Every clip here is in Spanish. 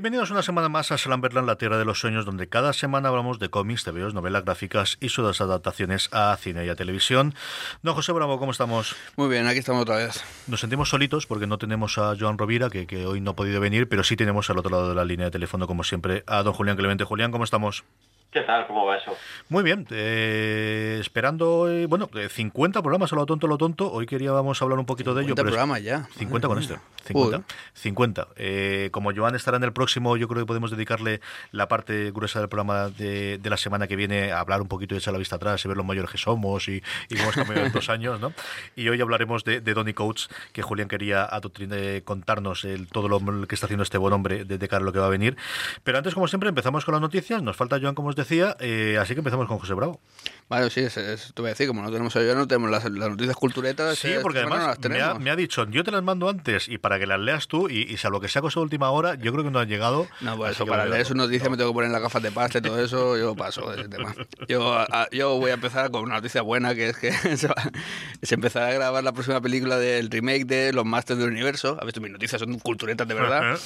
Bienvenidos una semana más a Slamberland, la tierra de los sueños, donde cada semana hablamos de cómics, TVOs, novelas gráficas y sus adaptaciones a cine y a televisión. Don José Bravo, ¿cómo estamos? Muy bien, aquí estamos otra vez. Nos sentimos solitos porque no tenemos a Joan Rovira, que, que hoy no ha podido venir, pero sí tenemos al otro lado de la línea de teléfono, como siempre, a don Julián Clemente. Julián, ¿cómo estamos? ¿Qué tal? ¿Cómo va eso? Muy bien, eh, esperando, eh, bueno, 50 programas a lo tonto, lo tonto. Hoy queríamos hablar un poquito de ello. 50 programas ya. 50 con este. 50. 50. Eh, como Joan estará en el próximo, yo creo que podemos dedicarle la parte gruesa del programa de, de la semana que viene a hablar un poquito y echar la vista atrás y ver lo mayores que somos y, y cómo hemos cambiado en dos años, ¿no? Y hoy hablaremos de, de Donny Coates, que Julián quería eh, contarnos el, todo lo que está haciendo este buen hombre de, de cara a lo que va a venir. Pero antes, como siempre, empezamos con las noticias. Nos falta Joan, como os decía, eh, así que empezamos con José Bravo. Vale, sí, es, es, te voy a decir, como no tenemos a Joan, no tenemos las, las noticias culturetas. Sí, eh, porque además no me ha, me ha dicho, yo te las mando antes y para que las leas tú, y, y salvo que sea cosa de última hora, yo creo que no han llegado. No, pues eso, para leer sus noticias me tengo que poner las gafas de pasta y todo eso, yo paso de ese tema. Yo, a- a- yo voy a empezar con una noticia buena, que es que se, va, se empezará a grabar la próxima película del remake de Los Masters del Universo. Has visto mis noticias, son culturetas de verdad.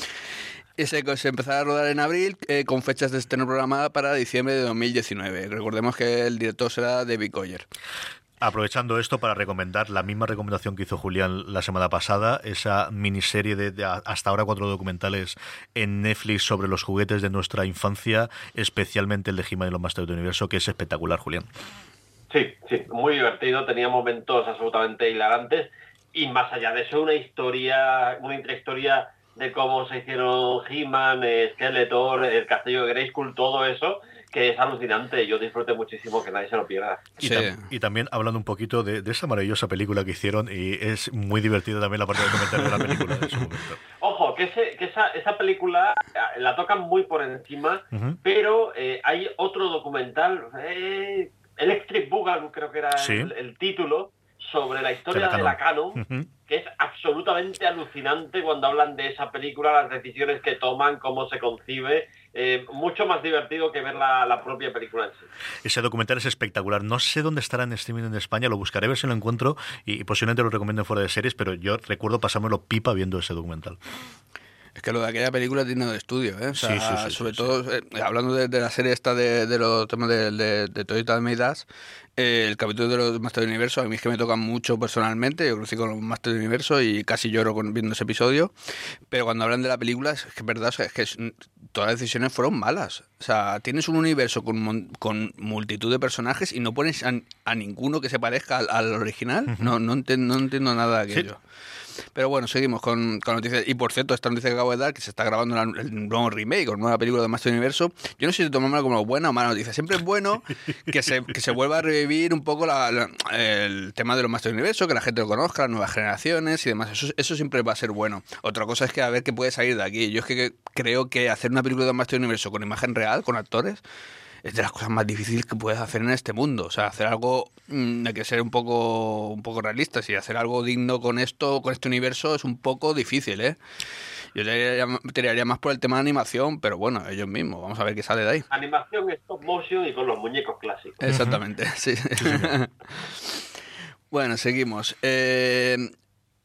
Y se, se empezará a rodar en abril eh, con fechas de estreno programada para diciembre de 2019. Recordemos que el director será David Goyer. Aprovechando esto para recomendar la misma recomendación que hizo Julián la semana pasada, esa miniserie de, de hasta ahora cuatro documentales en Netflix sobre los juguetes de nuestra infancia, especialmente el de He-Man y los Masters del Universo, que es espectacular, Julián. Sí, sí, muy divertido, tenía momentos absolutamente hilarantes y más allá de eso una historia, una intrahistoria de cómo se hicieron He-Man, eh, Skeletor, el castillo de Grayskull, todo eso, que es alucinante. Yo disfruté muchísimo, que nadie se lo pierda. Y, Sí. tam- y también hablando un poquito de, de esa maravillosa película que hicieron, y es muy divertida también la parte de comentario de la película en su momento. Ojo, que, ese- que esa, esa película eh, la tocan muy por encima, pero eh, hay otro documental, eh, Electric Boogaloo creo que era Sí. el, el título, sobre la historia De la Canon, Ujú. que es absolutamente alucinante cuando hablan de esa película, las decisiones que toman, cómo se concibe, eh, mucho más divertido que ver la, la propia película en sí. Ese documental es espectacular. No sé dónde estará en streaming en España, lo buscaré a ver si lo encuentro y, y posiblemente lo recomiendo fuera de series, pero yo recuerdo pasármelo pipa viendo ese documental. Es que lo de aquella película tiene de estudio, ¿eh? O sea, Sí, sí, sí, sobre todo, eh, hablando de, de la serie esta de, de los temas de, de, de Toyota Midas, eh, el capítulo de los Masters del Universo, a mí es que me toca mucho personalmente, yo crecí con los Masters del Universo y casi lloro con, viendo ese episodio, pero cuando hablan de la película, es que es verdad, o sea, es que es- todas las decisiones fueron malas. O sea, tienes un universo con, con multitud de personajes y no pones a, a ninguno que se parezca al, al original, no, no, enten- no entiendo nada de aquello. Pero bueno, seguimos con, con noticias. Y por cierto, esta noticia que acabo de dar, que se está grabando la- el nuevo remake o nueva película de Master Universo, yo no sé si tomármela como buena o mala noticia. Siempre es bueno que se, que se vuelva a revivir un poco la- la- el tema de los Master Universo, que la gente lo conozca, las nuevas generaciones y demás. Eso, eso siempre va a ser bueno. Otra cosa es que a ver qué puede salir de aquí. Yo es que creo que hacer una película de Master Universo con imagen real, con actores, es de las cosas más difíciles que puedes hacer en este mundo. O sea, hacer algo, mm, hay que ser un poco, un poco realistas y hacer algo digno con esto, con este universo es un poco difícil, ¿eh? Yo tiraría más por el tema de animación, pero bueno, ellos mismos, vamos a ver qué sale de ahí. Animación, stop motion y con los muñecos clásicos. Exactamente, sí. bueno, seguimos. Eh,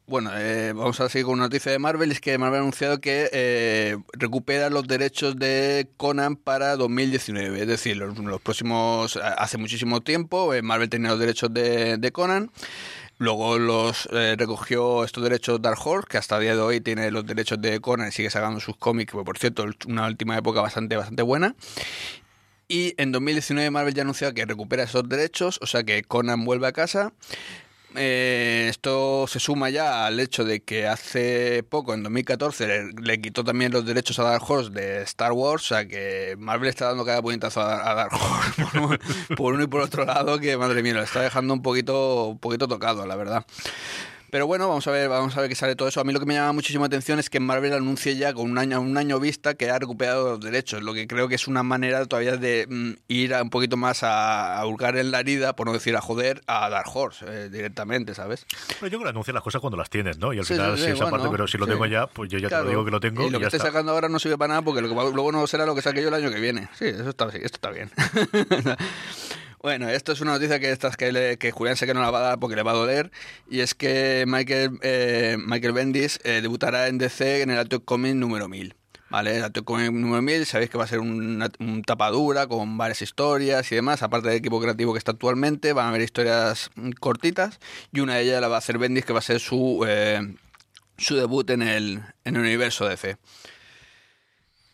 bueno, eh, vamos a seguir con una noticia de Marvel. Es que Marvel ha anunciado que eh, recupera los derechos de Conan para 2019. Es decir, los, próximos. Hace muchísimo tiempo, eh, Marvel tenía los derechos de, Conan. Luego los recogió estos derechos Dark Horse, que hasta el día de hoy tiene los derechos de Conan y sigue sacando sus cómics, por cierto, una última época bastante, bastante buena. Y en 2019 Marvel ya ha anunciado que recupera esos derechos, o sea que Conan vuelve a casa. Eh, esto se suma ya al hecho de que hace poco, en 2014, le, quitó también los derechos a Dark Horse de Star Wars, o sea que Marvel está dando cada puñetazo a, Dark Horse por, uno y por otro lado, que madre mía, lo está dejando un poquito, un poquito tocado, la verdad. Pero bueno, vamos a ver, vamos a ver qué sale todo eso. A mí lo que me llama muchísima atención es que Marvel anuncie ya con un año, un año vista que ha recuperado los derechos, lo que creo que es una manera todavía de mm, ir un poquito más a, a, hurgar en la herida, por no decir a joder, a Dark Horse eh, directamente, ¿sabes? Pero yo creo que anuncian las cosas cuando las tienes, ¿no? Y al final, sí, esa parte, pero si lo tengo ya, pues yo ya te lo digo que lo tengo. Y lo que esté sacando ahora no sirve para nada porque lo que luego no será lo que saque yo el año que viene. Sí, eso está, esto está bien. Bueno, esto es una noticia que, estas que, que Julián sé que no la va a dar porque le va a doler, y es que Michael, eh, Michael Bendis eh, debutará en DC en el Alto Comic número 1000. ¿Vale? El Alto Comic número 1000, sabéis que va a ser un tapadura con varias historias y demás, aparte del equipo creativo que está actualmente, van a haber historias cortitas, y una de ellas la va a hacer Bendis, que va a ser su, eh, su debut en el, en el universo DC.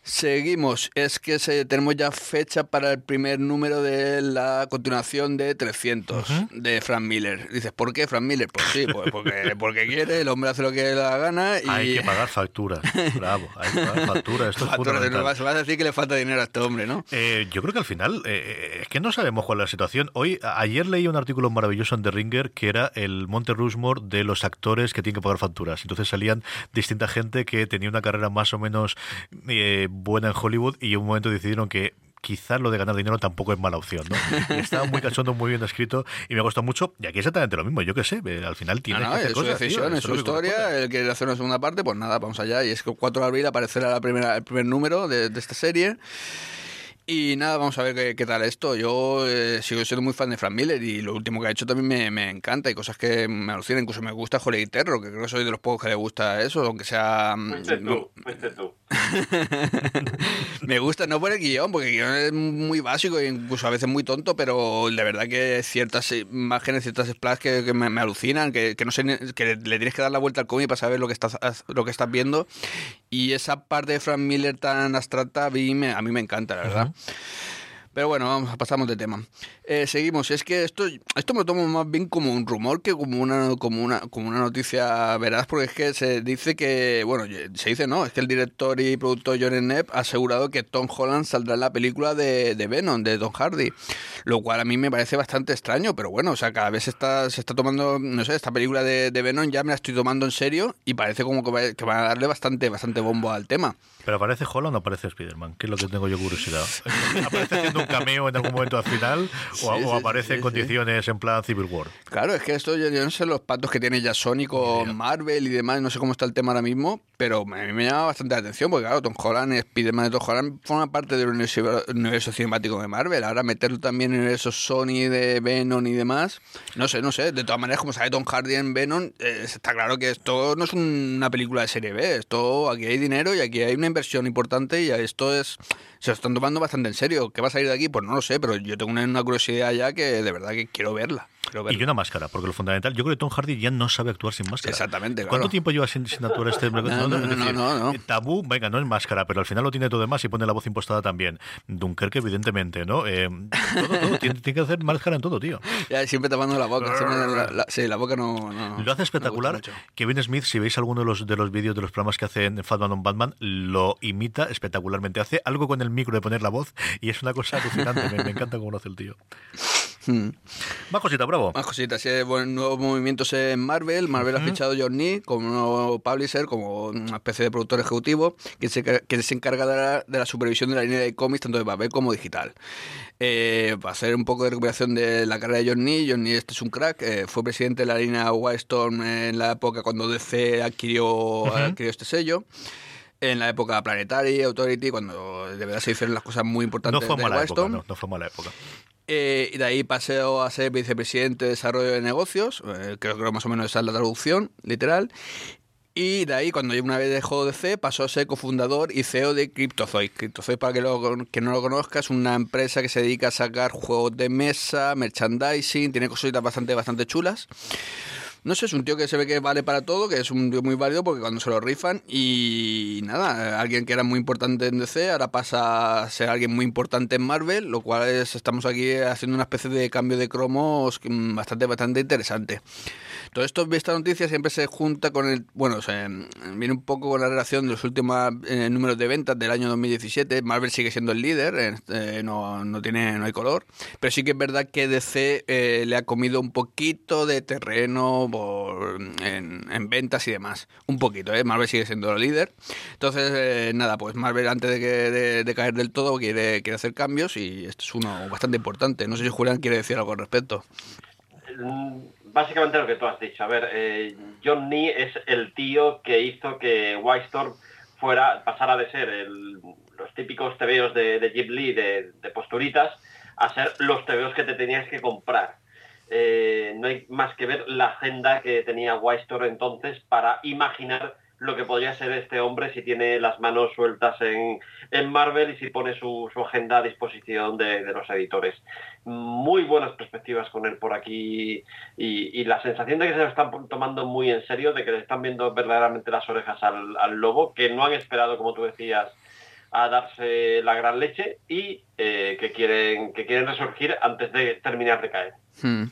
Seguimos, es que se, tenemos ya fecha para el primer número de la continuación de 300 de Frank Miller. Dices, ¿por qué Frank Miller? Pues sí, pues porque, porque quiere, el hombre hace lo que le da la gana y... Hay que pagar facturas, bravo, hay que pagar facturas, esto es no vas, a decir que le falta dinero a este hombre, ¿no? Eh, yo creo que al final, eh, eh, es que no sabemos cuál es la situación. Hoy, ayer leí un artículo maravilloso en The Ringer que era el Monte Rushmore de los actores que tienen que pagar facturas. Entonces salían distinta gente que tenía una carrera más o menos buena en Hollywood y en un momento decidieron que quizás lo de ganar dinero tampoco es mala opción, ¿no? estaba muy cachondo, muy bien escrito y me gustó mucho. Y aquí exactamente lo mismo, yo qué sé, al final tiene que hacer es su decisión, es su historia, él quiere hacer una segunda parte, pues nada, vamos allá. Y es que 4 de abril aparecerá la primera, el primer número de, de esta serie. Y nada, vamos a ver qué, tal esto. Yo eh, sigo siendo muy fan de Frank Miller y lo último que ha hecho también me, me encanta. Hay cosas que me alucinan, incluso me gusta Holy Terror, que creo que soy de los pocos que le gusta eso, aunque sea... Mm, tú, tú. me gusta, no por el guion, porque el guion es muy básico e incluso a veces muy tonto, pero de verdad que ciertas imágenes, ciertas splash que, me, alucinan, que, no sé, que le tienes que dar la vuelta al cómic para saber lo que estás, lo que estás viendo. Y esa parte de Frank Miller tan abstracta a mí me, a mí me encanta, la verdad. Pero bueno, vamos, pasamos de tema. Eh, seguimos. Es que esto, esto me tomo más bien como un rumor que como una, como una, como una noticia veraz, porque es que se dice que, bueno, se dice no, es que el director y productor Johnny Nepp ha asegurado que Tom Holland saldrá en la película de, Venom, de Tom Hardy, lo cual a mí me parece bastante extraño, pero bueno, o sea, cada vez está, se está tomando, no sé, esta película de, Venom ya me la estoy tomando en serio y parece como que, que van a darle bastante, bastante bombo al tema. ¿Pero aparece Holland o aparece Spider-Man? ¿Qué es lo que tengo yo curiosidad? ¿Aparece haciendo un cameo en algún momento al final? ¿O, aparece en condiciones en plan Civil War? Claro, es que esto yo, no sé los patos que tiene ya Sony con Marvel y demás, no sé cómo está el tema ahora mismo, pero a mí me llama bastante la atención porque claro, Tom Holland, Spider-Man de Tom Holland forma parte del universo, cinemático de Marvel. Ahora meterlo también en universo Sony de Venom y demás, no sé, no sé. De todas maneras, como sabe Tom Hardy en Venom, eh, está claro que esto no es una película de serie B, esto aquí hay dinero y aquí hay una inversión importante y esto es se lo están tomando bastante en serio. ¿Qué va a salir de aquí? Pues no lo sé, pero yo tengo una, curiosidad ya que de verdad que quiero verla. Y una máscara, porque lo fundamental, yo creo que Tom Hardy ya no sabe actuar sin máscara. Exactamente. ¿Cuánto tiempo lleva sin, actuar este? no, no, no, no, Tabú, venga, no es máscara, pero al final lo tiene todo demás y pone la voz impostada también. Dunkerque, evidentemente, ¿no? Eh, todo, todo, tiene, que hacer máscara en todo, tío. Ya, siempre tapando la boca. la, sí, la boca no. lo hace espectacular. Kevin Smith, si veis alguno de los, de los vídeos de los programas que hace en Fatman on Batman, lo imita espectacularmente. Hace algo con el micro de poner la voz y es una cosa alucinante. me, me encanta cómo lo hace el tío. Hmm. Más cositas, bravo. Más cositas, sí, bueno, nuevos movimientos en Marvel. Marvel ha fichado a John Nee como nuevo publisher, como una especie de productor ejecutivo, que se, que se encarga de la, supervisión de la línea de cómics, tanto de papel como digital. Eh, para hacer un poco de recuperación de la carrera de John Nee, John Nee este es un crack, eh, fue presidente de la línea Wildstorm en la época cuando DC adquirió, adquirió este sello en la época Planetary, Authority, cuando de verdad se hicieron las cosas muy importantes. No fue mala época, no, fue mala época. Eh, y de ahí paseo a ser vicepresidente de desarrollo de negocios, eh, creo que más o menos esa es la traducción literal. Y de ahí, cuando una vez dejó de C, pasó a ser cofundador y CEO de Cryptozoid. Cryptozoid, para que, lo, que no lo conozca, es una empresa que se dedica a sacar juegos de mesa, merchandising, tiene cositas bastante, bastante chulas. No sé, es un tío que se ve que vale para todo, que es un tío muy válido porque cuando se lo rifan y nada, alguien que era muy importante en DC ahora pasa a ser alguien muy importante en Marvel, lo cual es, estamos aquí haciendo una especie de cambio de cromos bastante, bastante interesante. Todo esto, esta noticia siempre se junta con el, bueno, viene un poco con la relación de los últimos eh, números de ventas del año 2017. Marvel sigue siendo el líder, eh, no, no, tiene, no hay color, pero sí que es verdad que DC eh, le ha comido un poquito de terreno en, ventas y demás. Un poquito, ¿eh? Marvel sigue siendo el líder. Entonces, nada, pues Marvel antes de, que, de, caer del todo quiere, quiere hacer cambios y esto es uno bastante importante. No sé si Julián quiere decir algo al respecto. Mm, básicamente lo que tú has dicho. A ver, eh, John Nee es el tío que hizo que White Storm fuera, pasara de ser los típicos tebeos de, de Ghibli de, posturitas a ser los tebeos que te tenías que comprar. Eh, no hay más que ver la agenda que tenía White Storm entonces para imaginar lo que podría ser este hombre si tiene las manos sueltas en, Marvel y si pone su, agenda a disposición de, los editores. Muy buenas perspectivas con él por aquí y, la sensación de que se lo están tomando muy en serio, de que le están viendo verdaderamente las orejas al, lobo, que no han esperado, como tú decías, a darse la gran leche y eh, que, quieren, que quieren resurgir antes de terminar de caer. Hmm.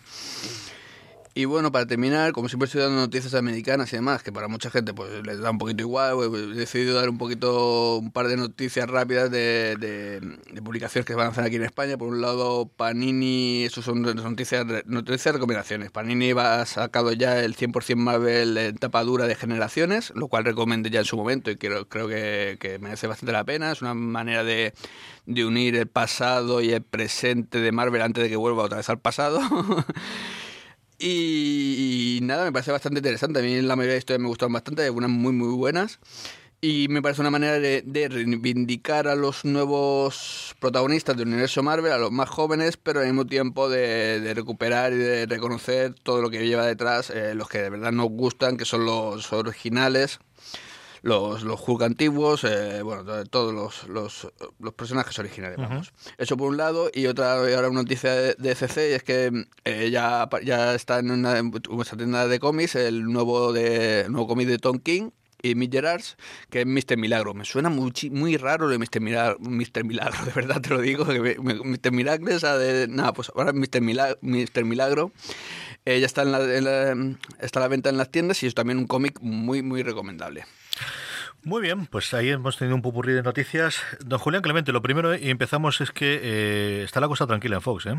Y bueno, para terminar, como siempre estoy dando noticias americanas y demás, que para mucha gente pues les da un poquito igual, pues, he decidido dar un poquito, un par de noticias rápidas de, de, publicaciones que se van a hacer aquí en España. Por un lado, Panini, eso son noticias, noticias recomendaciones. Panini va sacado ya el 100% Marvel en tapa dura de generaciones, lo cual recomendé ya en su momento y creo, creo que, que merece bastante la pena. Es una manera de, de unir el pasado y el presente de Marvel antes de que vuelva otra vez al pasado. Y, nada, me parece bastante interesante. A mí la mayoría de historias me gustaron bastante, algunas muy, muy buenas. Y me parece una manera de, reivindicar a los nuevos protagonistas del universo Marvel, a los más jóvenes, pero al mismo tiempo de, recuperar y de reconocer todo lo que lleva detrás, eh, los que de verdad nos gustan, que son los originales, los, los Hulk antiguos, eh, bueno, todos los, los, los, personajes originales, vamos. Eso por un lado, y otra, ahora una noticia de, CC, y es que eh, ya, ya está en una, tienda de cómics el nuevo, de, nuevo cómic de Tom King, y Mick Gerards, que es Mr. Milagro. Me suena muy, muy raro de Mr. Milagro, Mr. Milagro, de verdad te lo digo. Mr. Milagro, de, nada, pues ahora Mr. Milagro. Mr. Milagro eh, ya está, en la, está a la venta en las tiendas y es también un cómic muy, muy recomendable. Muy bien, pues ahí hemos tenido un pupurrí de noticias. Don Julián Clemente, lo primero y empezamos es que eh, está la cosa tranquila en Fox, ¿eh?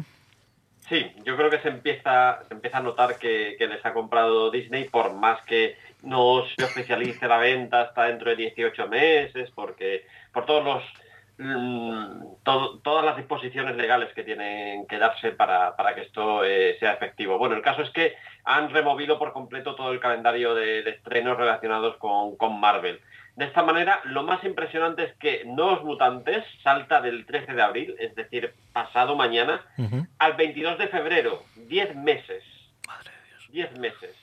Sí, yo creo que se empieza, se empieza a notar que, les ha comprado Disney, por más que no se oficialice la venta hasta dentro de 18 meses, porque por todos los mm, todas las disposiciones legales que tienen que darse para, que esto eh, sea efectivo. Bueno, el caso es que han removido por completo todo el calendario de, estrenos relacionados con, con Marvel. De esta manera, lo más impresionante es que Nuevos Mutantes salta del 13 de abril, es decir, pasado mañana, al 22 de febrero. 10 meses. Madre de Dios. 10 meses.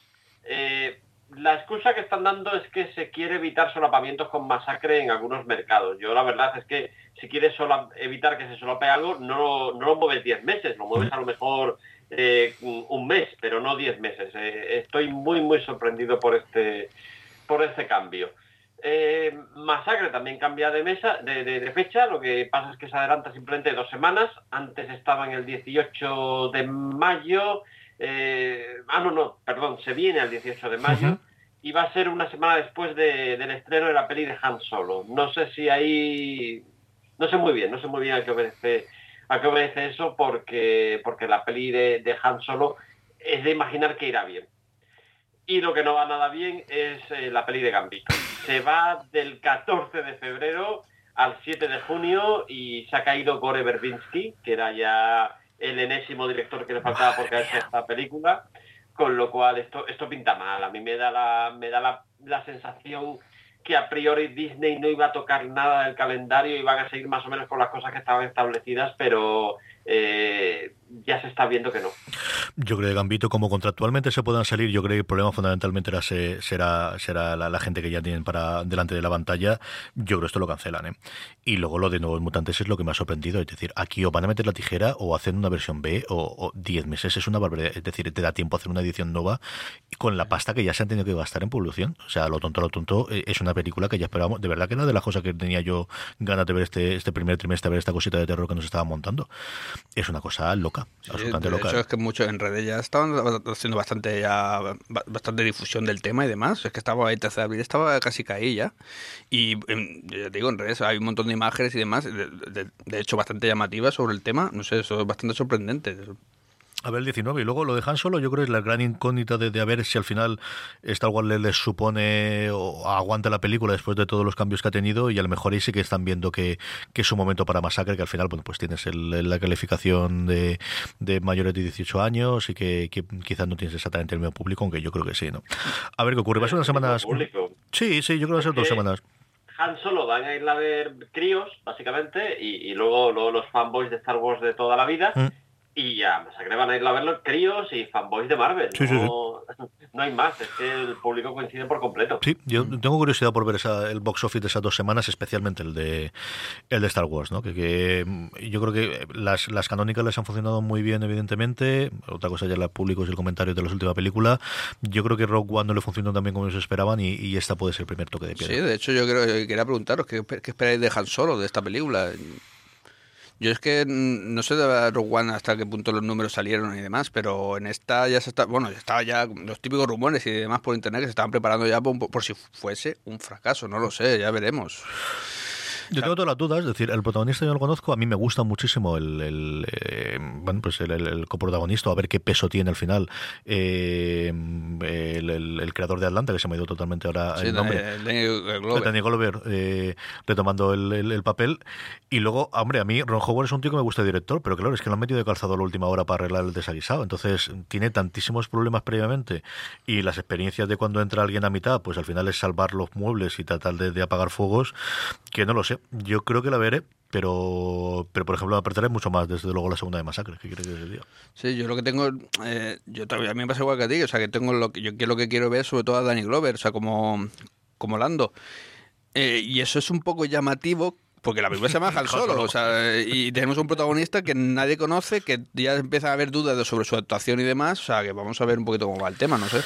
Eh, la excusa que están dando es que se quiere evitar solapamientos con masacre en algunos mercados. Yo la verdad es que si quieres evitar que se solape algo, no, no lo mueves 10 meses, lo mueves a lo mejor eh, un mes, pero no 10 meses. Eh, estoy muy, muy sorprendido por este, por este cambio. Eh, Masacre también cambia de mesa, de, fecha, lo que pasa es que se adelanta simplemente dos semanas. Antes estaba en el 18 de mayo. Eh, ah, no, no, perdón, se viene al 18 de mayo. Y va a ser una semana después del estreno de la peli de Han Solo. No sé si ahí. No sé muy bien, no sé muy bien a qué obedece, a qué obedece eso porque, porque la peli de, de Han Solo es de imaginar que irá bien. Y lo que no va nada bien es eh, la peli de Gambito. Se va del 14 de febrero al 7 de junio y se ha caído Gore Verbinski, que era ya el enésimo director que le faltaba por caerse esta película, con lo cual esto, esto pinta mal. A mí me da la, me da la, la sensación que a priori Disney no iba a tocar nada del calendario, iban a seguir más o menos con las cosas que estaban establecidas, pero eh, ya se está viendo que no. Yo creo que Gambito, como contractualmente se puedan salir, yo creo que el problema fundamentalmente será, será la, gente que ya tienen para delante de la pantalla. Yo creo que esto lo cancelan. ¿eh? Y luego lo de nuevos mutantes es lo que me ha sorprendido. Es decir, aquí o van a meter la tijera o hacen una versión B o 10 meses. Es una barbaridad. Es decir, te da tiempo a hacer una edición nueva con la pasta que ya se han tenido que gastar en publicación. O sea, lo tonto, lo tonto, eh, es una película que ya esperábamos. De verdad que era de las cosas que tenía yo ganas de ver este, este primer trimestre, ver esta cosita de terror que nos estaban montando. Es una cosa loca, es que muchos en redes ya estaban haciendo bastante ya bastante difusión del tema y demás. Es que estaba ahí, tercer abril estaba casi caí ya. Y em, ya te digo, en redes hay un montón de imágenes y demás, de, de hecho bastante llamativas sobre el tema. No sé, eso es bastante sorprendente. A ver, el 19. Y luego lo dejan solo, yo creo que es la gran incógnita de, de a ver si al final Star Wars les, supone o aguanta la película después de todos los cambios que ha tenido y a lo mejor ahí sí que están viendo que, que es un momento para masacre, que al final bueno pues tienes la calificación de, de, mayores de 18 años y que, quizás no tienes exactamente el medio público, aunque yo creo que sí, ¿no? A ver qué ocurre. Va a ser unas semanas... Sí, sí, yo creo que va a ser dos semanas. Han Solo van a ir a ver críos, básicamente, y, luego, los fanboys de Star Wars de toda la vida. Mm. Y ya, Masacre van a ir a verlo críos y fanboys de Marvel. no, no, hay más, es que el público coincide por completo. Sí, yo tengo curiosidad por ver esa, el box office de esas dos semanas, especialmente el de el de Star Wars, ¿no? Que, yo creo que las, las canónicas les han funcionado muy bien, evidentemente. Otra cosa ya la público y el comentario de la última película. Yo creo que Rock One no le funcionó tan bien como ellos esperaban y, esta puede ser el primer toque de piedra. Sí, de hecho yo creo, quería preguntaros, ¿qué, qué esperáis de Han Solo, de esta película? Yo es que no sé de Rogue hasta qué punto los números salieron y demás, pero en esta ya se está, bueno, ya estaba ya los típicos rumores y demás por internet que se estaban preparando ya por si fuese un fracaso, no lo sé, ya veremos. Yo tengo todas las dudas, es decir, el protagonista yo lo conozco, a mí me gusta muchísimo el, el eh, bueno, pues el, el, coprotagonista, a ver qué peso tiene al final eh, el, creador de Atlanta, que se me ha ido totalmente ahora el nombre. Daniel Glover. Eh, retomando el, papel. Y luego, hombre, a mí Ron Howard es un tío que me gusta de director, pero claro, es que lo han metido de calzado a la última hora para arreglar el desaguisado. Entonces, tiene tantísimos problemas previamente y las experiencias de cuando entra alguien a mitad, pues al final es salvar los muebles y tratar de apagar fuegos, que no lo sé yo creo que la veré, pero, pero por ejemplo, apretaré mucho más, desde luego, la segunda de Masacre. ¿Qué crees que es día? Sí, yo lo que tengo, eh, yo a mí me pasa igual que a ti, o sea, que tengo lo que yo lo que quiero ver, sobre todo a Danny Glover, o sea, como, como Lando. Eh, y eso es un poco llamativo porque la película se llama Han Solo, o sea, y tenemos un protagonista que nadie conoce, que ya empieza a haber dudas sobre su actuación y demás, o sea, que vamos a ver un poquito cómo va el tema, no sé.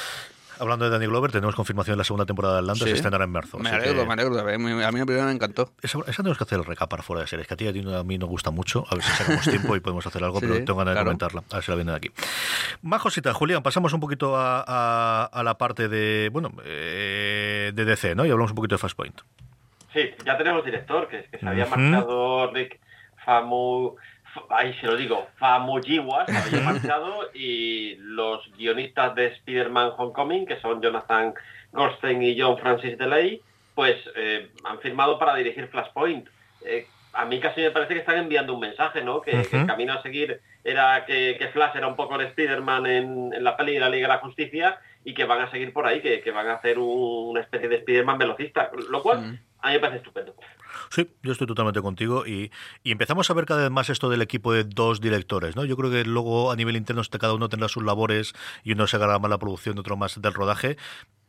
Hablando de Danny Glover, tenemos confirmación de la segunda temporada de Atlanta, se estrenará en marzo. Me alegro, me alegro. A mí, la primera me encantó. Esa, tenemos que hacer el recap para fuera de series, que a ti a, mí nos gusta mucho. A ver si sacamos tiempo y podemos hacer algo, pero tengo ganas de comentarla. A ver si la vienen aquí. Más cositas, Julián. Pasamos un poquito a, la parte de, bueno, eh, de DC, ¿no? Y hablamos un poquito de Fast Point. Sí, ya tenemos director, que, que se había marcado Rick Famu ahí se lo digo, Famuyiwa se había marchado y los guionistas de Spider-Man Homecoming, que son Jonathan Goldstein y John Francis DeLay, pues eh, han firmado para dirigir Flashpoint. Eh, a mí casi me parece que están enviando un mensaje, ¿no? Que, el camino a seguir era que, Flash era un poco el Spider-Man en, la peli de la Liga de la Justicia y que van a seguir por ahí, que, van a hacer una especie de Spider-Man velocista, lo cual a mí me parece estupendo. Sí, yo estoy totalmente contigo y, empezamos a ver cada vez más esto del equipo de dos directores, ¿no? Yo creo que luego a nivel interno cada uno tendrá sus labores y uno se agarra más la producción, otro más del rodaje,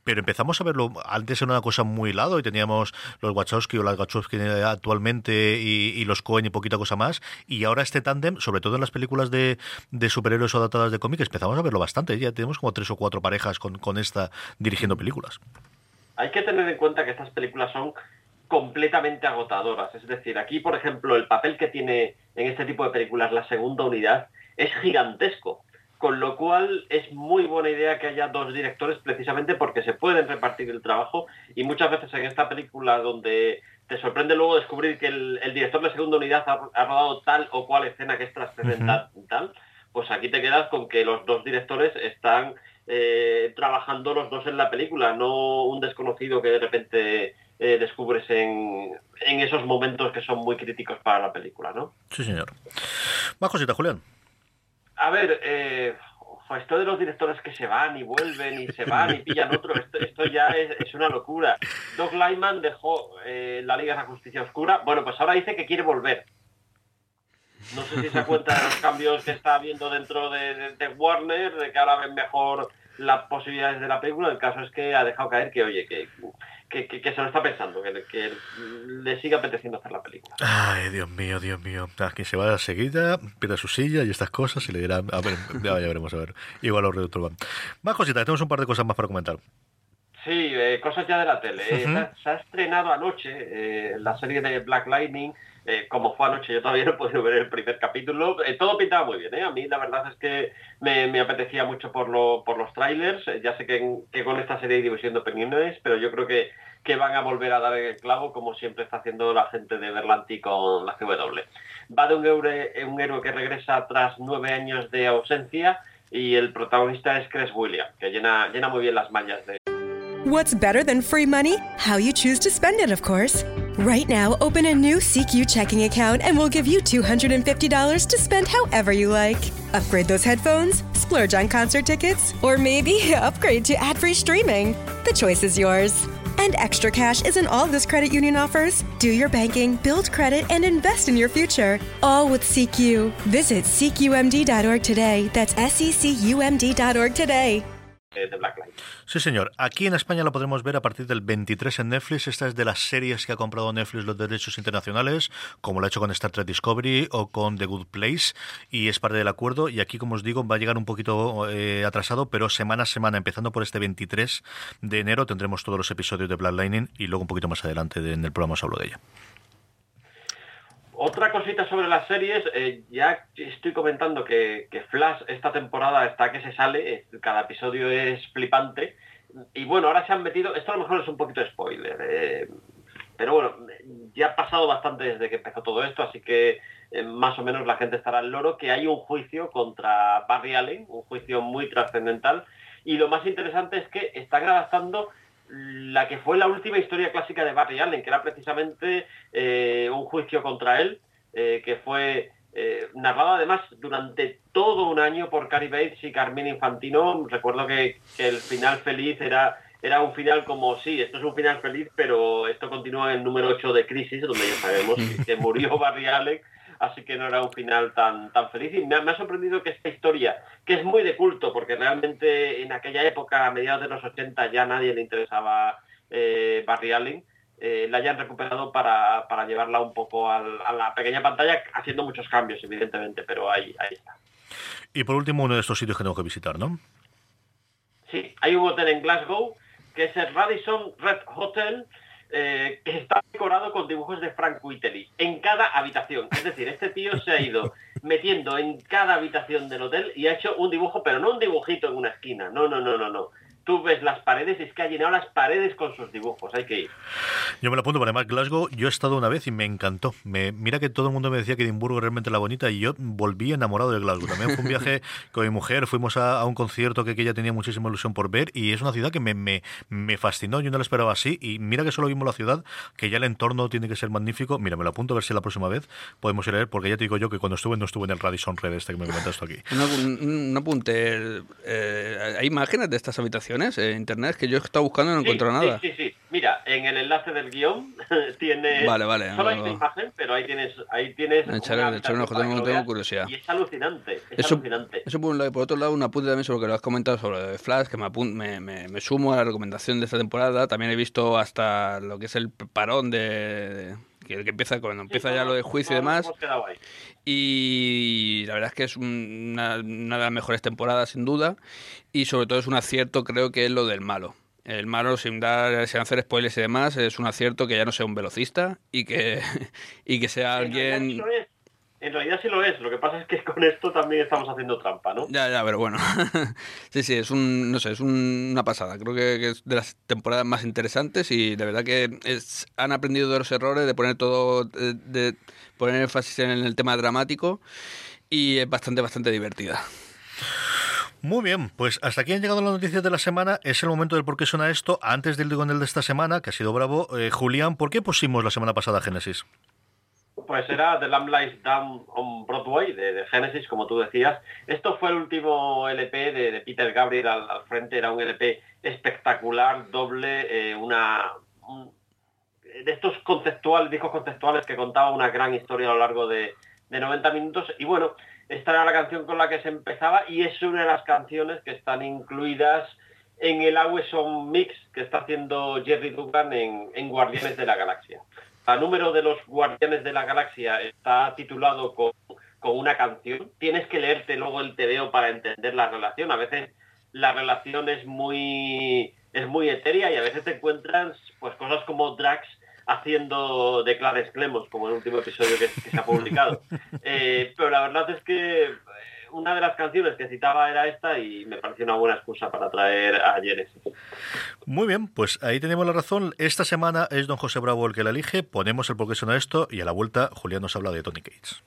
pero empezamos a verlo, antes era una cosa muy lado y teníamos los Wachowski o las Wachowski actualmente y, los Cohen y poquita cosa más, y ahora este tándem, sobre todo en las películas de, superhéroes o adaptadas de cómics, empezamos a verlo bastante, ya tenemos como tres o cuatro parejas con, con esta dirigiendo películas. Hay que tener en cuenta que estas películas son completamente agotadoras. Es decir, aquí, por ejemplo, el papel que tiene en este tipo de películas la segunda unidad es gigantesco. Con lo cual es muy buena idea que haya dos directores precisamente porque se pueden repartir el trabajo y muchas veces en esta película donde te sorprende luego descubrir que el, director de segunda unidad ha, rodado tal o cual escena que es trascendental, tal, pues aquí te quedas con que los dos directores están eh, trabajando los dos en la película, no un desconocido que de repente eh, descubres en, en, esos momentos que son muy críticos para la película, ¿no? Sí, señor. Más cosita, Julián. A ver, eh, esto de los directores que se van y vuelven y se van y pillan otro, esto, ya es, una locura. Doug Lyman dejó eh, la Liga de la Justicia Oscura. Bueno, pues ahora dice que quiere volver. No sé si se cuenta de los cambios que está habiendo dentro de, Warner, de que ahora ven mejor las posibilidades de la película. El caso es que ha dejado caer que, oye, que que, se lo está pensando, que, que, le siga apeteciendo hacer la película. Ay, Dios mío, Dios mío. A quien se va a seguida, pierde su silla y estas cosas y le dirán, a ver, ya, veremos, a ver. Igual los reductores van. Más cositas, tenemos un par de cosas más para comentar. Sí, eh, cosas ya de la tele. Eh, se, ha, estrenado anoche eh, la serie de Black Lightning, como fue anoche, yo todavía no he podido ver el primer capítulo. todo pintaba muy bien, A mí la verdad es que me, apetecía mucho por, lo, por los trailers. ya sé que, con esta serie división de opiniones, pero yo creo que, que van a volver a dar el clavo, como siempre está haciendo la gente de Berlanti con la CW. Va de un héroe, un héroe que regresa tras nueve años de ausencia y el protagonista es Chris William, que llena, llena muy bien las mallas de What's better than free money? How you choose to spend it, of course. Right now, open a new CQ checking account and we'll give you $250 to spend however you like. Upgrade those headphones, splurge on concert tickets, or maybe upgrade to ad free streaming. The choice is yours. And extra cash isn't all this credit union offers. Do your banking, build credit, and invest in your future. All with CQ. Visit SeekUMD.org today. That's S E C U M D.org today. De Blacklight. Sí, señor. Aquí en España lo podremos ver a partir del 23 en Netflix. Esta es de las series que ha comprado Netflix los derechos internacionales, como lo ha hecho con Star Trek Discovery o con The Good Place, y es parte del acuerdo. Y aquí, como os digo, va a llegar un poquito eh, atrasado, pero semana a semana, empezando por este 23 de enero, tendremos todos los episodios de Black Lightning y luego un poquito más adelante en el programa os hablo de ella. Otra cosita sobre las series, eh, ya estoy comentando que, Flash esta temporada está que se sale, cada episodio es flipante. Y bueno, ahora se han metido, esto a lo mejor es un poquito spoiler, eh, pero bueno, ya ha pasado bastante desde que empezó todo esto, así que eh, más o menos la gente estará al loro, que hay un juicio contra Barry Allen, un juicio muy trascendental. Y lo más interesante es que están adaptando la que fue la última historia clásica de Barry Allen, que era precisamente eh, un juicio contra él, eh, que fue eh, narrado además durante todo un año por Cary Bates y Carmine Infantino. Recuerdo que, el final feliz era, era un final como, sí, esto es un final feliz, pero esto continúa en el número 8 de Crisis, donde ya sabemos que murió Barry Allen así que no era un final tan, tan feliz. Y me ha, sorprendido que esta historia, que es muy de culto, porque realmente en aquella época, a mediados de los 80, ya nadie le interesaba eh, Barry Allen, eh, la hayan recuperado para, llevarla un poco a la pequeña pantalla, haciendo muchos cambios, evidentemente, pero ahí, ahí está. Y por último, uno de estos sitios que tengo que visitar, ¿no? Sí, hay un hotel en Glasgow, que es el Radisson Red Hotel, eh, que está decorado con dibujos de Frank Whiteley en cada habitación. Es decir, este tío se ha ido metiendo en cada habitación del hotel y ha hecho un dibujo, pero no un dibujito en una esquina. No, no, no, no, no tú ves las paredes es que ha llenado las paredes con sus dibujos, hay que ir. Yo me lo apunto, pero además Glasgow, yo he estado una vez y me encantó. Me, mira que todo el mundo me decía que Edimburgo realmente la bonita y yo volví enamorado de Glasgow. También fue un viaje con mi mujer, fuimos a, un concierto que, ella tenía muchísima ilusión por ver y es una ciudad que me, me, me, fascinó, yo no la esperaba así y mira que solo vimos la ciudad, que ya el entorno tiene que ser magnífico. Mira, me lo apunto a ver si la próxima vez podemos ir a ver, porque ya te digo yo que cuando estuve no estuve en el Radisson Red este que me comentaste aquí. Un, apunte, eh, ¿hay imágenes de estas habitaciones? En internet, que yo he estado buscando y no encuentro nada. Sí, sí, Mira, en el enlace del guion tiene. Vale, vale. Solo hay una imagen, pero ahí tienes. Ahí tienes echarle, echarle un ojo, tengo, curiosidad. Y es alucinante. Es eso, alucinante. Eso por un lado. Y por otro lado, un apunte también sobre lo que lo has comentado sobre Flash, que me, me, me, sumo a la recomendación de esta temporada. También he visto hasta lo que es el parón de que, que empieza cuando empieza ya lo de juicio y demás. Y la verdad es que es una, una, de las mejores temporadas sin duda y sobre todo es un acierto creo que es lo del malo. El malo, sin dar, sin hacer spoilers y demás, es un acierto que ya no sea un velocista y que, y que sea alguien... En realidad sí lo es, lo que pasa es que con esto también estamos haciendo trampa, ¿no? Ya, ya, pero bueno. sí, sí, es un, no sé, es una pasada. Creo que, es de las temporadas más interesantes y de verdad que es, han aprendido de los errores, de poner todo, de, de poner énfasis en el tema dramático y es bastante, bastante divertida. Muy bien, pues hasta aquí han llegado las noticias de la semana. Es el momento del por qué suena esto. Antes del con el de esta semana, que ha sido bravo, eh, Julián, ¿por qué pusimos la semana pasada Génesis? Pues era The Lamb Lies Down on Broadway de, Genesis, como tú decías. Esto fue el último LP de, Peter Gabriel al, frente. Era un LP espectacular, doble, eh, una de estos conceptuales, discos conceptuales que contaba una gran historia a lo largo de, de 90 minutos. Y bueno, esta era la canción con la que se empezaba y es una de las canciones que están incluidas en el Awesome Mix que está haciendo Jerry Dugan en, Guardianes de la Galaxia. El número de los Guardianes de la Galaxia está titulado con, una canción. Tienes que leerte luego el TVO para entender la relación. A veces la relación es muy es muy etérea y a veces te encuentras pues cosas como Drax haciendo de Clarence Clemos, como en el último episodio que, se ha publicado. Eh, pero la verdad es que una de las canciones que citaba era esta y me pareció una buena excusa para traer a Genesis. Muy bien, pues ahí tenemos la razón. Esta semana es don José Bravo el que la elige, ponemos el por qué suena esto y a la vuelta Julián nos habla de Tony Cates.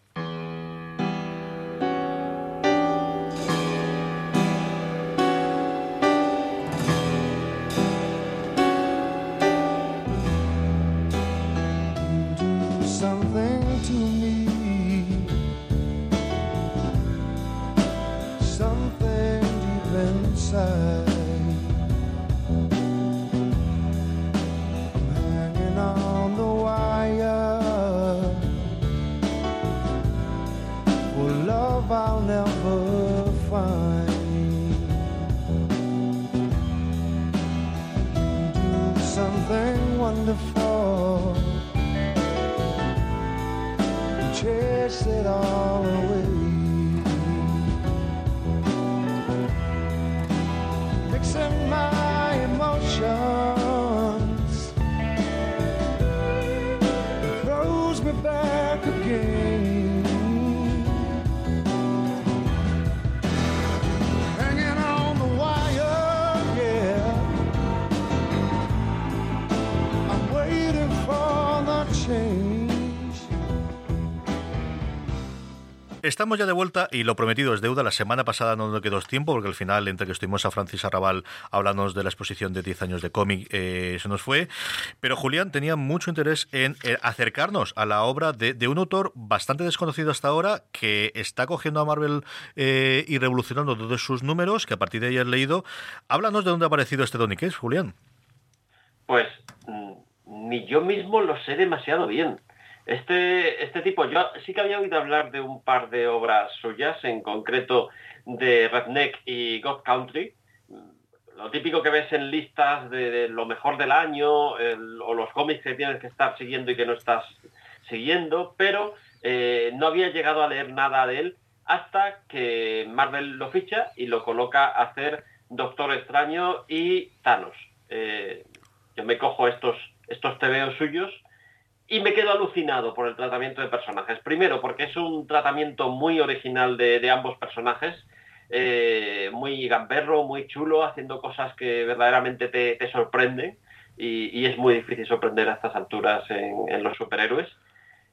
Estamos ya de vuelta y lo prometido es deuda. La semana pasada no nos quedó tiempo porque al final, entre que estuvimos a Francis Arrabal hablándonos de la exposición de 10 años de cómic, eh, se nos fue. Pero Julián tenía mucho interés en eh, acercarnos a la obra de, un autor bastante desconocido hasta ahora que está cogiendo a Marvel eh, y revolucionando todos sus números, que a partir de ahí has leído. Háblanos de dónde ha aparecido este Donny Case, Julián. Pues mm, ni yo mismo lo sé demasiado bien. Este, este tipo, yo sí que había oído hablar de un par de obras suyas, en concreto de Redneck y God Country. Lo típico que ves en listas de, lo mejor del año o los cómics que tienes que estar siguiendo y que no estás siguiendo, pero eh, no había llegado a leer nada de él hasta que Marvel lo ficha y lo coloca a hacer Doctor Extraño y Thanos. Eh, yo me cojo estos, estos tebeos suyos y me quedo alucinado por el tratamiento de personajes. Primero, porque es un tratamiento muy original de, ambos personajes, eh, muy gamberro, muy chulo, haciendo cosas que verdaderamente te, sorprenden y, es muy difícil sorprender a estas alturas en, los superhéroes.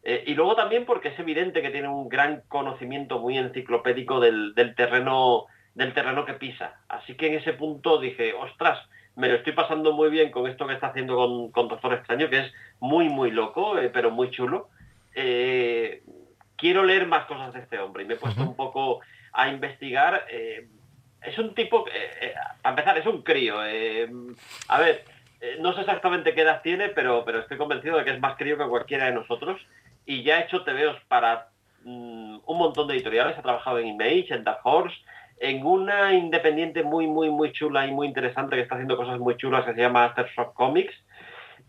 Eh, y luego también porque es evidente que tiene un gran conocimiento muy enciclopédico del, terreno, del terreno que pisa. Así que en ese punto dije, ostras, me lo estoy pasando muy bien con esto que está haciendo con, Doctor Extraño, que es muy, muy loco, eh, pero muy chulo. Eh, quiero leer más cosas de este hombre y me he puesto un poco a investigar. Eh, es un tipo, a empezar, es un crío. a ver, no sé exactamente qué edad tiene, pero, pero estoy convencido de que es más crío que cualquiera de nosotros. Y ya ha hecho TVOs para mm, un montón de editoriales. Ha trabajado en Image, en Dark Horse, en una independiente muy, muy, muy chula y muy interesante que está haciendo cosas muy chulas que se llama Aftershock Comics.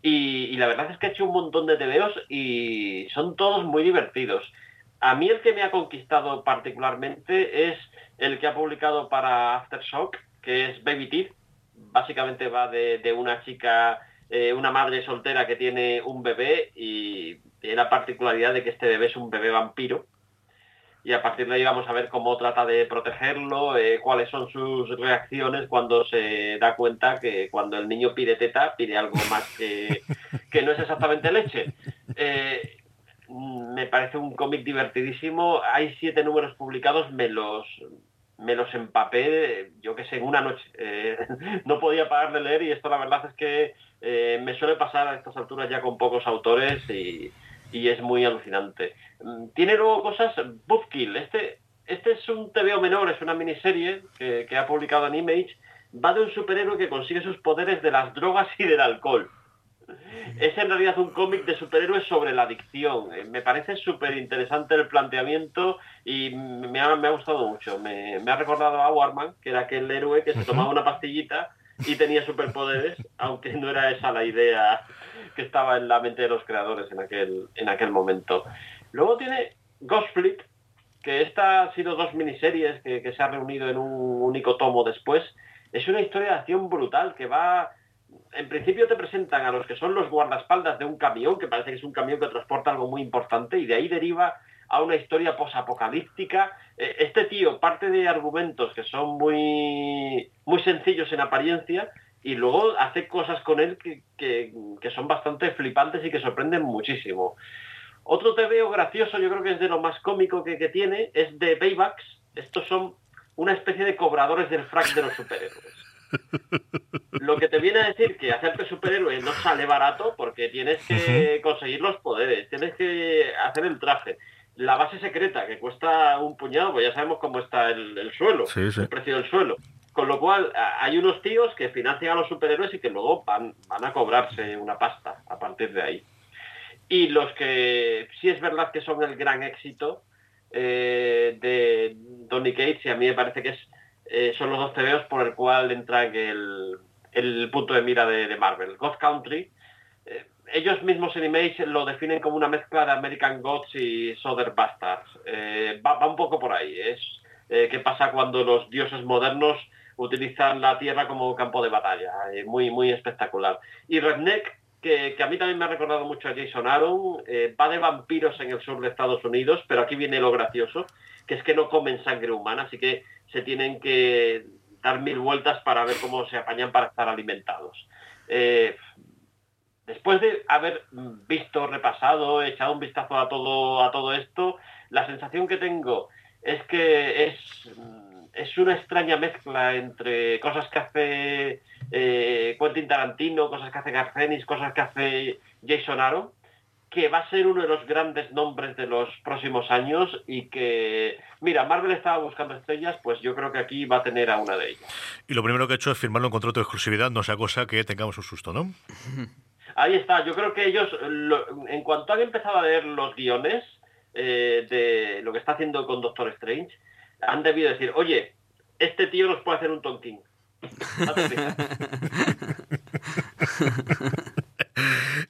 Y, la verdad es que ha hecho un montón de TVOs y son todos muy divertidos. A mí el que me ha conquistado particularmente es el que ha publicado para Aftershock, que es Baby Teeth. Básicamente va de, una chica, eh, una madre soltera que tiene un bebé y tiene la particularidad de que este bebé es un bebé vampiro y a partir de ahí vamos a ver cómo trata de protegerlo, eh, cuáles son sus reacciones cuando se da cuenta que cuando el niño pide teta, pide algo más que, que no es exactamente leche. Eh, me parece un cómic divertidísimo. Hay siete números publicados, me los, me los empapé, yo que sé, en una noche. Eh, no podía parar de leer y esto la verdad es que me suele pasar a estas alturas ya con pocos autores y, y es muy alucinante. Mm, tiene luego cosas, Buzzkill, este, este es un TVO menor, es una miniserie que, ha publicado en Image, va de un superhéroe que consigue sus poderes de las drogas y del alcohol. Es en realidad un cómic de superhéroes sobre la adicción. Eh, me parece súper interesante el planteamiento y me ha, me ha gustado mucho. Me, ha recordado a Warman, que era aquel héroe que se tomaba una pastillita y tenía superpoderes, aunque no era esa la idea que estaba en la mente de los creadores en aquel, en aquel momento. Luego tiene Ghost Fleet, que esta ha sido dos miniseries que, que se ha reunido en un único tomo después. Es una historia de acción brutal que va en principio te presentan a los que son los guardaespaldas de un camión, que parece que es un camión que transporta algo muy importante, y de ahí deriva a una historia posapocalíptica. Eh, este tío parte de argumentos que son muy, muy sencillos en apariencia, y luego hace cosas con él que, son bastante flipantes y que sorprenden muchísimo. Otro veo gracioso, yo creo que es de lo más cómico que, tiene, es de Paybacks. Estos son una especie de cobradores del frac de los superhéroes. Lo que te viene a decir que hacerte superhéroe no sale barato porque tienes que conseguir los poderes, tienes que hacer el traje. La base secreta, que cuesta un puñado, pues ya sabemos cómo está el, suelo, el precio del suelo. Con lo cual, hay unos tíos que financian a los superhéroes y que luego van, van a cobrarse una pasta a partir de ahí. Y los que sí es verdad que son el gran éxito eh, de Donny Cates, y a mí me parece que es, eh, son los dos TVOs por el cual entra en el, punto de mira de, Marvel. God Country, eh, ellos mismos en Image lo definen como una mezcla de American Gods y Soder Bastards. Va, va, un poco por ahí. Es qué pasa cuando los dioses modernos utilizar la tierra como campo de batalla. Eh, muy, muy espectacular. Y Redneck, que, a mí también me ha recordado mucho a Jason Aaron, eh, va de vampiros en el sur de Estados Unidos, pero aquí viene lo gracioso, que es que no comen sangre humana, así que se tienen que dar mil vueltas para ver cómo se apañan para estar alimentados. Eh, después de haber visto, repasado, echado un vistazo a todo, a todo esto, la sensación que tengo es que es es una extraña mezcla entre cosas que hace eh, Quentin Tarantino, cosas que hace Garcenis, cosas que hace Jason Aaron, que va a ser uno de los grandes nombres de los próximos años y que, mira, Marvel estaba buscando estrellas, pues yo creo que aquí va a tener a una de ellas. Y lo primero que ha hecho es firmarlo en contrato de exclusividad, no sea cosa que tengamos un susto, ¿no? Ahí está, yo creo que ellos, en cuanto han empezado a leer los guiones eh, de lo que está haciendo con Doctor Strange, han debido decir, oye, este tío nos puede hacer un tontín.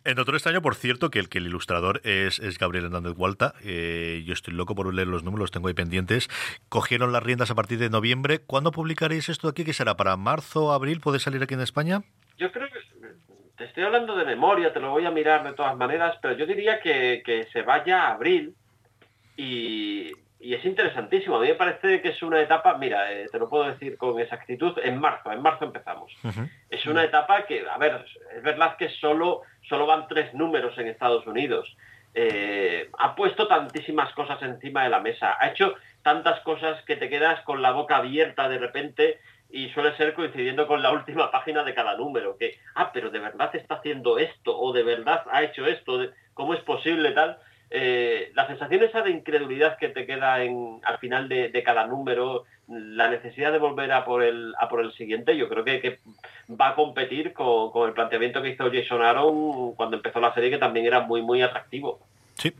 En otro extraño, por cierto, que el que el ilustrador es, Gabriel Hernández Hualta. Eh, yo estoy loco por leer los números, los tengo ahí pendientes. Cogieron las riendas a partir de noviembre. ¿Cuándo publicaréis esto aquí? ¿Qué será? ¿Para marzo, abril? ¿Puede salir aquí en España? Yo creo que te estoy hablando de memoria, te lo voy a mirar de todas maneras, pero yo diría que, que se vaya a abril y y es interesantísimo. A mí me parece que es una etapa, mira, eh, te lo puedo decir con exactitud, en marzo, en marzo empezamos. Es una etapa que, a ver, es verdad que solo, solo van tres números en Estados Unidos. Eh, ha puesto tantísimas cosas encima de la mesa, ha hecho tantas cosas que te quedas con la boca abierta de repente y suele ser coincidiendo con la última página de cada número, que, ah, pero de verdad está haciendo esto, o de verdad ha hecho esto, ¿cómo es posible tal? Eh, la sensación esa de incredulidad que te queda al final de, cada número, la necesidad de volver a por el, a por el siguiente, yo creo que, va a competir con, con, el planteamiento que hizo Jason Aaron cuando empezó la serie, que también era muy, muy atractivo. Sí,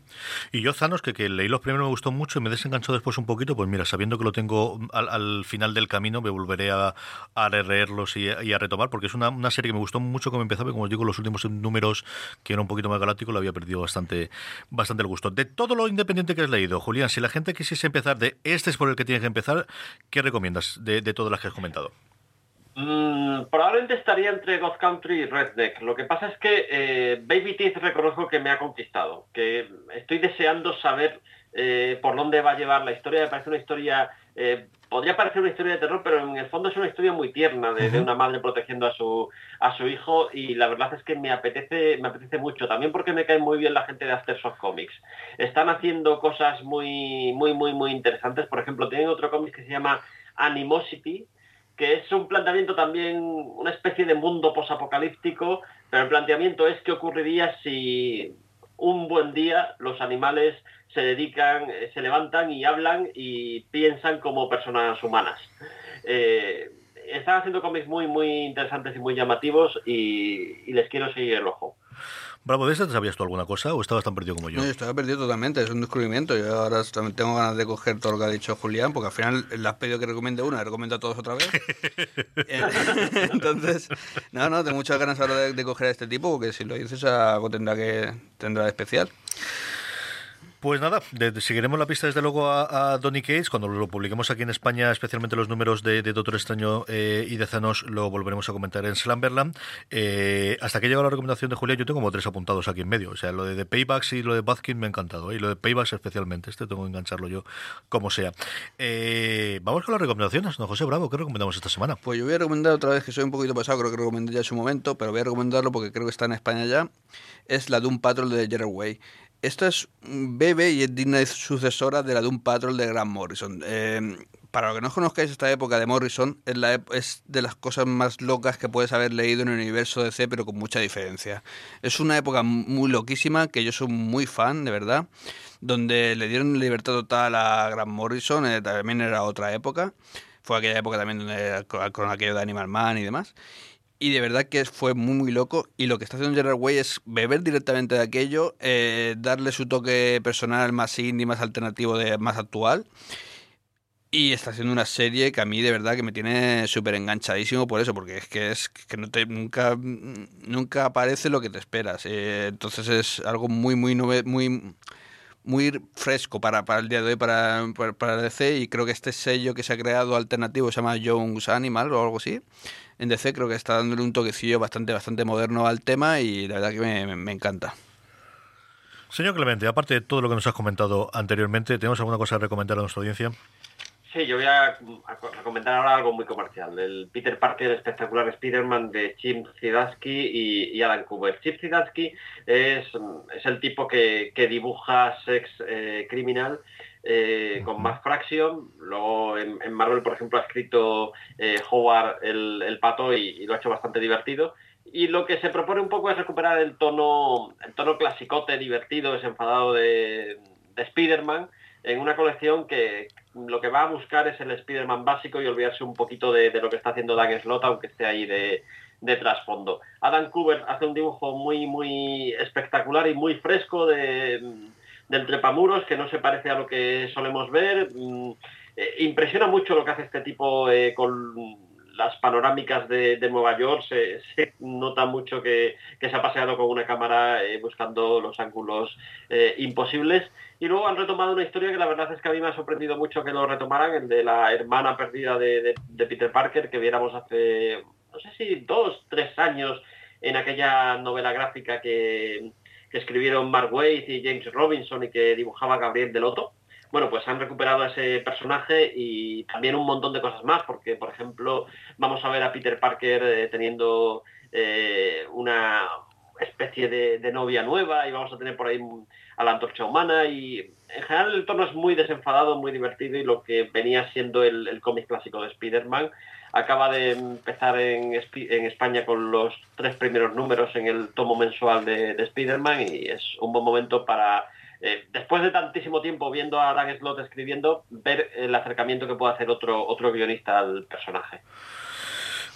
y yo Zanos, que, que leí los primeros me gustó mucho y me desenganchó después un poquito, pues mira, sabiendo que lo tengo al, final del camino, me volveré a, a releerlos y, a retomar, porque es una, serie que me gustó mucho como empezaba, y como os digo, los últimos números, que era un poquito más galáctico, lo había perdido bastante, bastante el gusto. De todo lo independiente que has leído, Julián, si la gente quisiese empezar de este es por el que tiene que empezar, ¿qué recomiendas de, de todas las que has comentado? Mm, probablemente estaría entre God Country y Redneck. Lo que pasa es que eh, Baby Teeth reconozco que me ha conquistado, que estoy deseando saber eh, por dónde va a llevar la historia. Me parece una historia eh, podría parecer una historia de terror, pero en el fondo es una historia muy tierna de, una madre protegiendo a su a su hijo y la verdad es que me apetece me apetece mucho también porque me cae muy bien la gente de Aftershock Comics. Están haciendo cosas muy muy muy muy interesantes. Por ejemplo, tienen otro cómic que se llama Animosity que es un planteamiento también, una especie de mundo posapocalíptico, pero el planteamiento es qué ocurriría si un buen día los animales se dedican, eh, se levantan y hablan y piensan como personas humanas. Eh, están haciendo cómics muy, muy interesantes y muy llamativos y, les quiero seguir el ojo. Bravo, ¿de te sabías tú alguna cosa o estabas tan perdido como yo? No, yo estaba perdido totalmente, es un descubrimiento. Yo ahora también tengo ganas de coger todo lo que ha dicho Julián, porque al final le has pedido que recomiende una, recomiendo a todos otra vez. Entonces, no, no, tengo muchas ganas ahora de, coger a este tipo, porque si lo dices algo tendrá que tendrá de especial. Pues nada, seguiremos la pista desde luego a, Donny Cates. Cuando lo publiquemos aquí en España, especialmente los números de, Doctor Extraño eh, y de Zanos, lo volveremos a comentar en Slamberland. Eh, hasta que llega la recomendación de Julia, yo tengo como tres apuntados aquí en medio. O sea, lo de, Paybacks y lo de Bazkin me ha encantado. ¿eh? Y lo de Paybacks especialmente. Este tengo que engancharlo yo como sea. vamos con las recomendaciones, ¿no, José Bravo? ¿Qué recomendamos esta semana? Pues yo voy a recomendar otra vez, que soy un poquito pasado, creo que recomendé ya en su momento, pero voy a recomendarlo porque creo que está en España ya. Es la de un Patrol de Gerard Way. Esta es bebé y es digna sucesora de la de un Patrol de Grant Morrison. Eh, para los que no conozcáis esta época de Morrison, es, la, es de las cosas más locas que puedes haber leído en el universo DC, pero con mucha diferencia. Es una época muy loquísima, que yo soy muy fan, de verdad, donde le dieron libertad total a Grant Morrison, eh, también era otra época. Fue aquella época también con, con aquello de Animal Man y demás. Y de verdad que fue muy, muy loco. Y lo que está haciendo Gerard Way es beber directamente de aquello, eh, darle su toque personal más indie, más alternativo, de, más actual. Y está haciendo una serie que a mí de verdad que me tiene súper enganchadísimo por eso, porque es que es que no te, nunca, nunca aparece lo que te esperas. Eh, entonces es algo muy, muy, muy, muy fresco para, para el día de hoy para, para, para, DC y creo que este sello que se ha creado alternativo se llama Jones Animal o algo así en DC creo que está dándole un toquecillo bastante, bastante moderno al tema y la verdad que me, encanta. Señor Clemente, aparte de todo lo que nos has comentado anteriormente, ¿tenemos alguna cosa que recomendar a nuestra audiencia? Sí, yo voy a, recomendar ahora algo muy comercial. El Peter Parker espectacular Spider-Man de Chip Zdarsky y, Alan Cooper. Chip Zdarsky es, es el tipo que, dibuja Sex eh, Criminal eh, con más Fraction. Luego en, Marvel, por ejemplo, ha escrito eh, Howard el, pato y, lo ha hecho bastante divertido. Y lo que se propone un poco es recuperar el tono, el tono clasicote, divertido, desenfadado de, de Spider-Man en una colección que lo que va a buscar es el Spider-Man básico y olvidarse un poquito de, lo que está haciendo Dan Slott, aunque esté ahí de, de trasfondo. Adam Cooper hace un dibujo muy, muy espectacular y muy fresco de, del trepamuros que no se parece a lo que solemos ver. Mm, eh, impresiona mucho lo que hace este tipo eh, con las panorámicas de, Nueva York. Se, nota mucho que, se ha paseado con una cámara eh, buscando los ángulos imposibles. Y luego han retomado una historia que la verdad es que a mí me ha sorprendido mucho que lo retomaran, el de la hermana perdida de, Peter Parker, que viéramos hace, no sé si dos, tres años en aquella novela gráfica que, que escribieron Mark Waid y James Robinson y que dibujaba Gabriel Delotto. Bueno, pues han recuperado a ese personaje y también un montón de cosas más, porque, por ejemplo, vamos a ver a Peter Parker eh, teniendo eh, una especie de, novia nueva y vamos a tener por ahí a la antorcha humana y en general el tono es muy desenfadado, muy divertido y lo que venía siendo el, el cómic clásico de Spider-Man acaba de empezar en, España con los tres primeros números en el tomo mensual de, de Spider-Man y es un buen momento para, eh, después de tantísimo tiempo viendo a Dan Slott escribiendo, ver el acercamiento que puede hacer otro, otro guionista al personaje.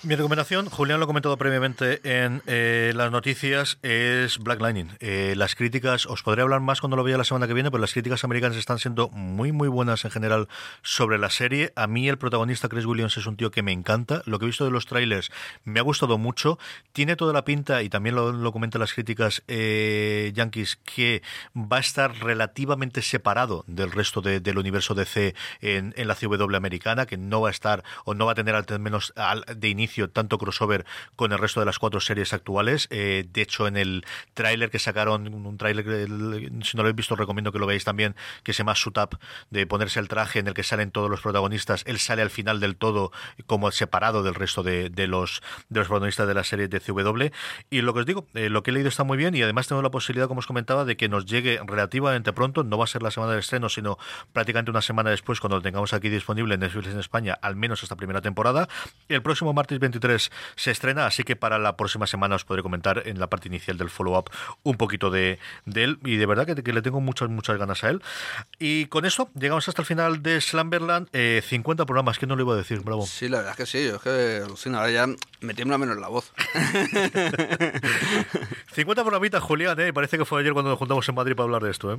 Mi recomendación, Julián lo ha comentado previamente en eh, las noticias, es Black Lightning. Eh, las críticas, os podré hablar más cuando lo vea la semana que viene, pero las críticas americanas están siendo muy, muy buenas en general sobre la serie. A mí el protagonista Chris Williams es un tío que me encanta. Lo que he visto de los trailers me ha gustado mucho. Tiene toda la pinta, y también lo, lo comentan las críticas eh, yankees, que va a estar relativamente separado del resto del universo DC en, en la CW americana, que no va a estar o no va a tener al menos de inicio tanto crossover con el resto de las cuatro series actuales. Eh, de hecho, en el tráiler que sacaron, un tráiler si no lo habéis visto recomiendo que lo veáis también, que se llama Suit Up, de ponerse el traje en el que salen todos los protagonistas. Él sale al final del todo como separado del resto de, los, de los protagonistas de la serie de CW. Y lo que os digo, eh, lo que he leído está muy bien y además tengo la posibilidad, como os comentaba, de que nos llegue relativamente pronto. No va a ser la semana del estreno, sino prácticamente una semana después, cuando lo tengamos aquí disponible en Netflix en España, al menos esta primera temporada. El próximo martes 23 se estrena, así que para la próxima semana os podré comentar en la parte inicial del follow-up un poquito de, él. Y de verdad que, le tengo muchas, muchas ganas a él. Y con esto llegamos hasta el final de Slumberland. 50 eh, programas, que no lo iba a decir, bravo. Sí, la verdad es que sí, es que alucina. Ahora ya me tiembla menos la voz. 50 programitas, Julián, ¿eh? Parece que fue ayer cuando nos juntamos en Madrid para hablar de esto, ¿eh?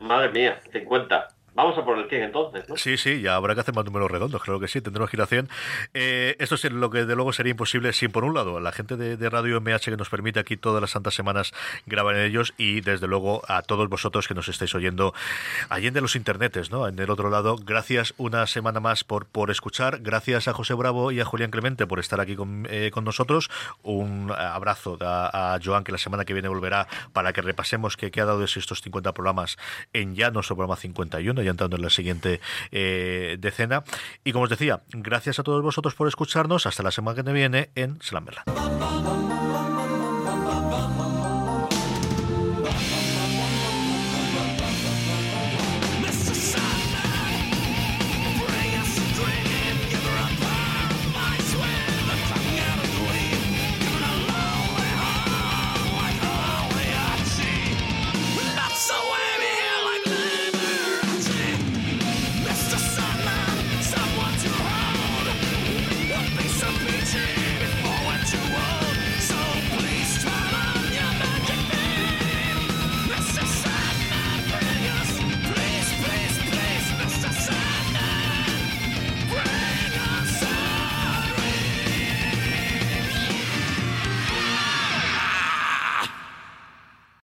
Madre mía, 50. Vamos a por el 100 entonces, ¿no? Sí, sí, ya habrá que hacer más números redondos, creo que sí, tendremos giración. Eh, esto es lo que de luego sería imposible sin, por un lado, la gente de, Radio MH que nos permite aquí todas las santas semanas grabar en ellos y, desde luego, a todos vosotros que nos estáis oyendo allí de los internetes, ¿no? En el otro lado, gracias una semana más por, por escuchar, gracias a José Bravo y a Julián Clemente por estar aquí con, eh, con nosotros. Un abrazo a, Joan, que la semana que viene volverá para que repasemos qué, ha dado de estos 50 programas en ya nuestro programa 51 ya entrando en la siguiente eh, decena. Y como os decía, gracias a todos vosotros por escucharnos. Hasta la semana que viene en Slamberland.